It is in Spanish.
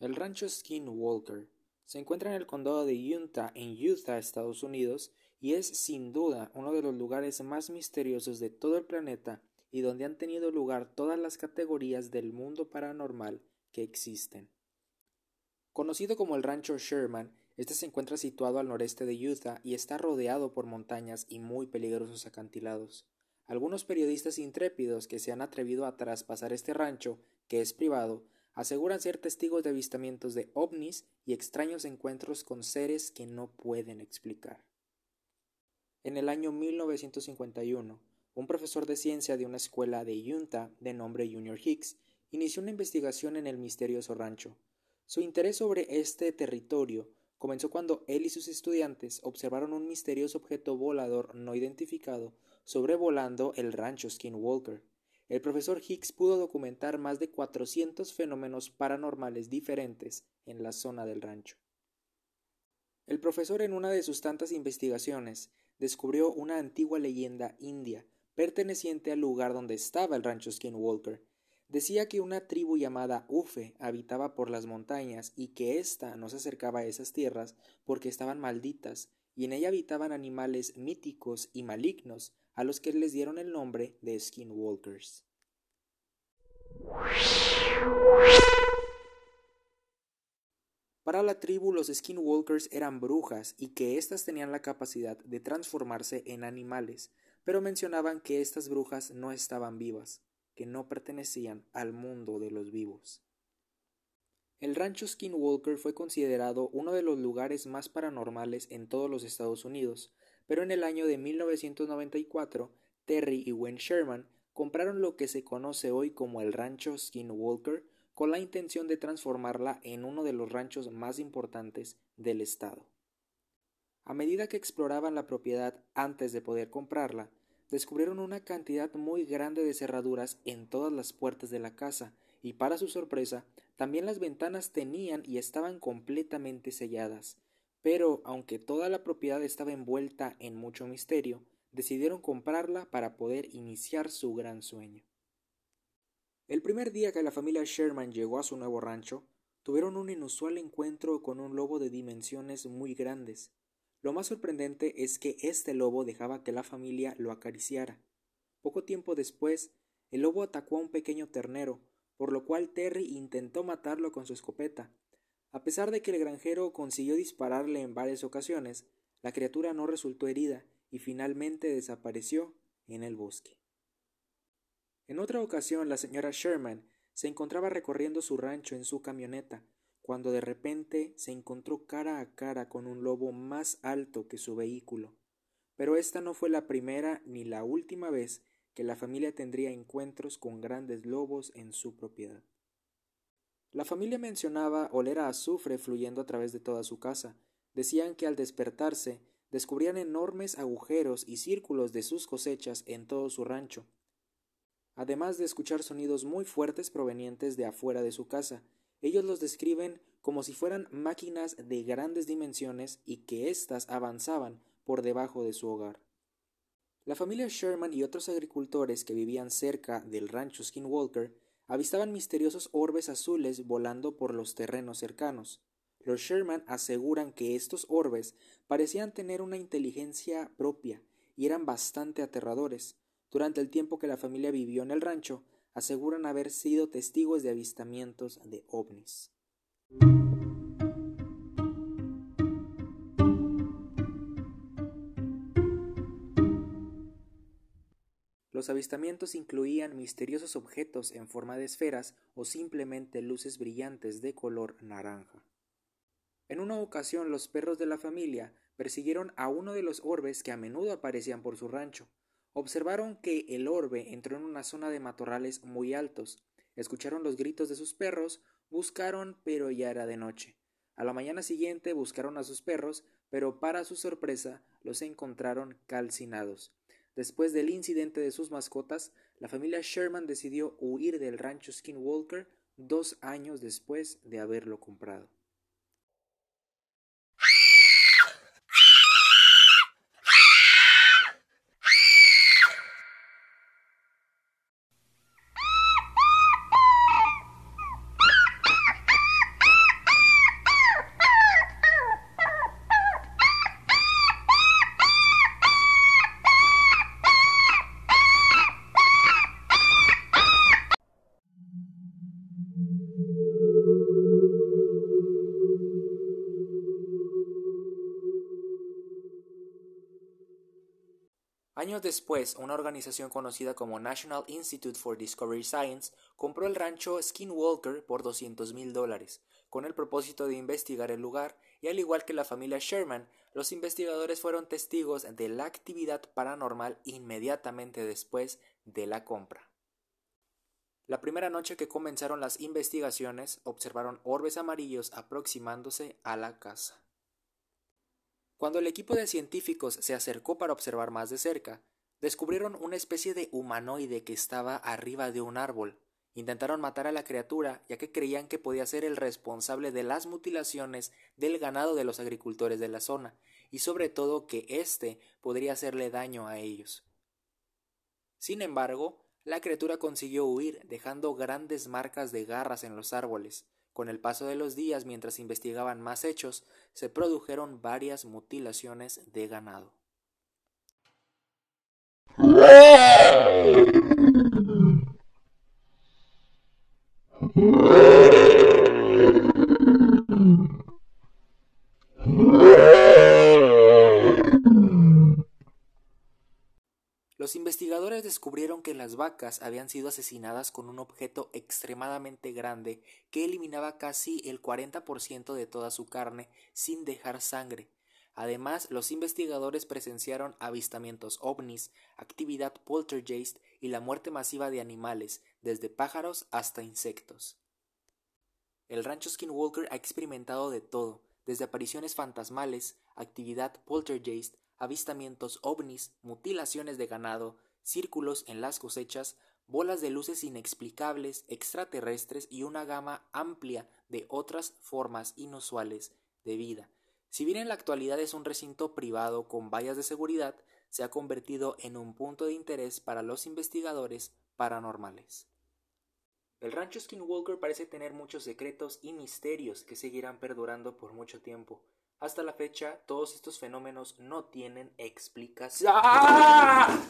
El rancho Skinwalker se encuentra en el condado de Utah, en Utah, Estados Unidos, y es sin duda uno de los lugares más misteriosos de todo el planeta y donde han tenido lugar todas las categorías del mundo paranormal que existen. Conocido como el rancho Sherman, este se encuentra situado al noreste de Utah y está rodeado por montañas y muy peligrosos acantilados. Algunos periodistas intrépidos que se han atrevido a traspasar este rancho, que es privado, aseguran ser testigos de avistamientos de ovnis y extraños encuentros con seres que no pueden explicar. En el año 1951, un profesor de ciencia de una escuela de Utah de nombre Junior Hicks inició una investigación en el misterioso rancho. Su interés sobre este territorio comenzó cuando él y sus estudiantes observaron un misterioso objeto volador no identificado sobrevolando el rancho Skinwalker el profesor Hicks pudo documentar más de 400 fenómenos paranormales diferentes en la zona del rancho. El profesor en una de sus tantas investigaciones descubrió una antigua leyenda india perteneciente al lugar donde estaba el rancho Skinwalker. Decía que una tribu llamada Ufe habitaba por las montañas y que ésta no se acercaba a esas tierras porque estaban malditas y en ella habitaban animales míticos y malignos a los que les dieron el nombre de skinwalkers. Para la tribu los skinwalkers eran brujas y que éstas tenían la capacidad de transformarse en animales, pero mencionaban que estas brujas no estaban vivas, que no pertenecían al mundo de los vivos. El rancho Skinwalker fue considerado uno de los lugares más paranormales en todos los Estados Unidos, pero en el año de 1994 Terry y Wayne Sherman compraron lo que se conoce hoy como el rancho Skinwalker con la intención de transformarla en uno de los ranchos más importantes del estado. A medida que exploraban la propiedad antes de poder comprarla, descubrieron una cantidad muy grande de cerraduras en todas las puertas de la casa, y para su sorpresa, también las ventanas tenían y estaban completamente selladas, pero aunque toda la propiedad estaba envuelta en mucho misterio, decidieron comprarla para poder iniciar su gran sueño. El primer día que la familia Sherman llegó a su nuevo rancho, tuvieron un inusual encuentro con un lobo de dimensiones muy grandes. Lo más sorprendente es que este lobo dejaba que la familia lo acariciara. Poco tiempo después, el lobo atacó a un pequeño ternero, por lo cual Terry intentó matarlo con su escopeta, a pesar de que el granjero consiguió dispararle en varias ocasiones, la criatura no resultó herida y finalmente desapareció en el bosque. En otra ocasión la señora Sherman se encontraba recorriendo su rancho en su camioneta, cuando de repente se encontró cara a cara con un lobo más alto que su vehículo. Pero esta no fue la primera ni la última vez que la familia tendría encuentros con grandes lobos en su propiedad. La familia mencionaba oler a azufre fluyendo a través de toda su casa. Decían que al despertarse descubrían enormes agujeros y círculos de sus cosechas en todo su rancho, además de escuchar sonidos muy fuertes provenientes de afuera de su casa. Ellos los describen como si fueran máquinas de grandes dimensiones y que éstas avanzaban por debajo de su hogar. La familia Sherman y otros agricultores que vivían cerca del rancho Skinwalker avistaban misteriosos orbes azules volando por los terrenos cercanos. Los Sherman aseguran que estos orbes parecían tener una inteligencia propia y eran bastante aterradores. Durante el tiempo que la familia vivió en el rancho, aseguran haber sido testigos de avistamientos de ovnis. Los avistamientos incluían misteriosos objetos en forma de esferas o simplemente luces brillantes de color naranja. En una ocasión los perros de la familia persiguieron a uno de los orbes que a menudo aparecían por su rancho. Observaron que el orbe entró en una zona de matorrales muy altos. Escucharon los gritos de sus perros, buscaron, pero ya era de noche. A la mañana siguiente buscaron a sus perros, pero para su sorpresa los encontraron calcinados. Después del incidente de sus mascotas, la familia Sherman decidió huir del rancho Skinwalker dos años después de haberlo comprado. Años después, una organización conocida como National Institute for Discovery Science compró el rancho Skinwalker por 200 mil dólares, con el propósito de investigar el lugar, y al igual que la familia Sherman, los investigadores fueron testigos de la actividad paranormal inmediatamente después de la compra. La primera noche que comenzaron las investigaciones, observaron orbes amarillos aproximándose a la casa. Cuando el equipo de científicos se acercó para observar más de cerca, descubrieron una especie de humanoide que estaba arriba de un árbol. Intentaron matar a la criatura ya que creían que podía ser el responsable de las mutilaciones del ganado de los agricultores de la zona, y sobre todo que éste podría hacerle daño a ellos. Sin embargo, la criatura consiguió huir, dejando grandes marcas de garras en los árboles, con el paso de los días, mientras investigaban más hechos, se produjeron varias mutilaciones de ganado. Los investigadores descubrieron que las vacas habían sido asesinadas con un objeto extremadamente grande que eliminaba casi el 40% de toda su carne sin dejar sangre. Además, los investigadores presenciaron avistamientos ovnis, actividad poltergeist y la muerte masiva de animales, desde pájaros hasta insectos. El rancho Skinwalker ha experimentado de todo, desde apariciones fantasmales, actividad poltergeist, avistamientos ovnis, mutilaciones de ganado, círculos en las cosechas, bolas de luces inexplicables, extraterrestres y una gama amplia de otras formas inusuales de vida. Si bien en la actualidad es un recinto privado con vallas de seguridad, se ha convertido en un punto de interés para los investigadores paranormales. El rancho Skinwalker parece tener muchos secretos y misterios que seguirán perdurando por mucho tiempo. Hasta la fecha, todos estos fenómenos no tienen explicación. ¡Ah!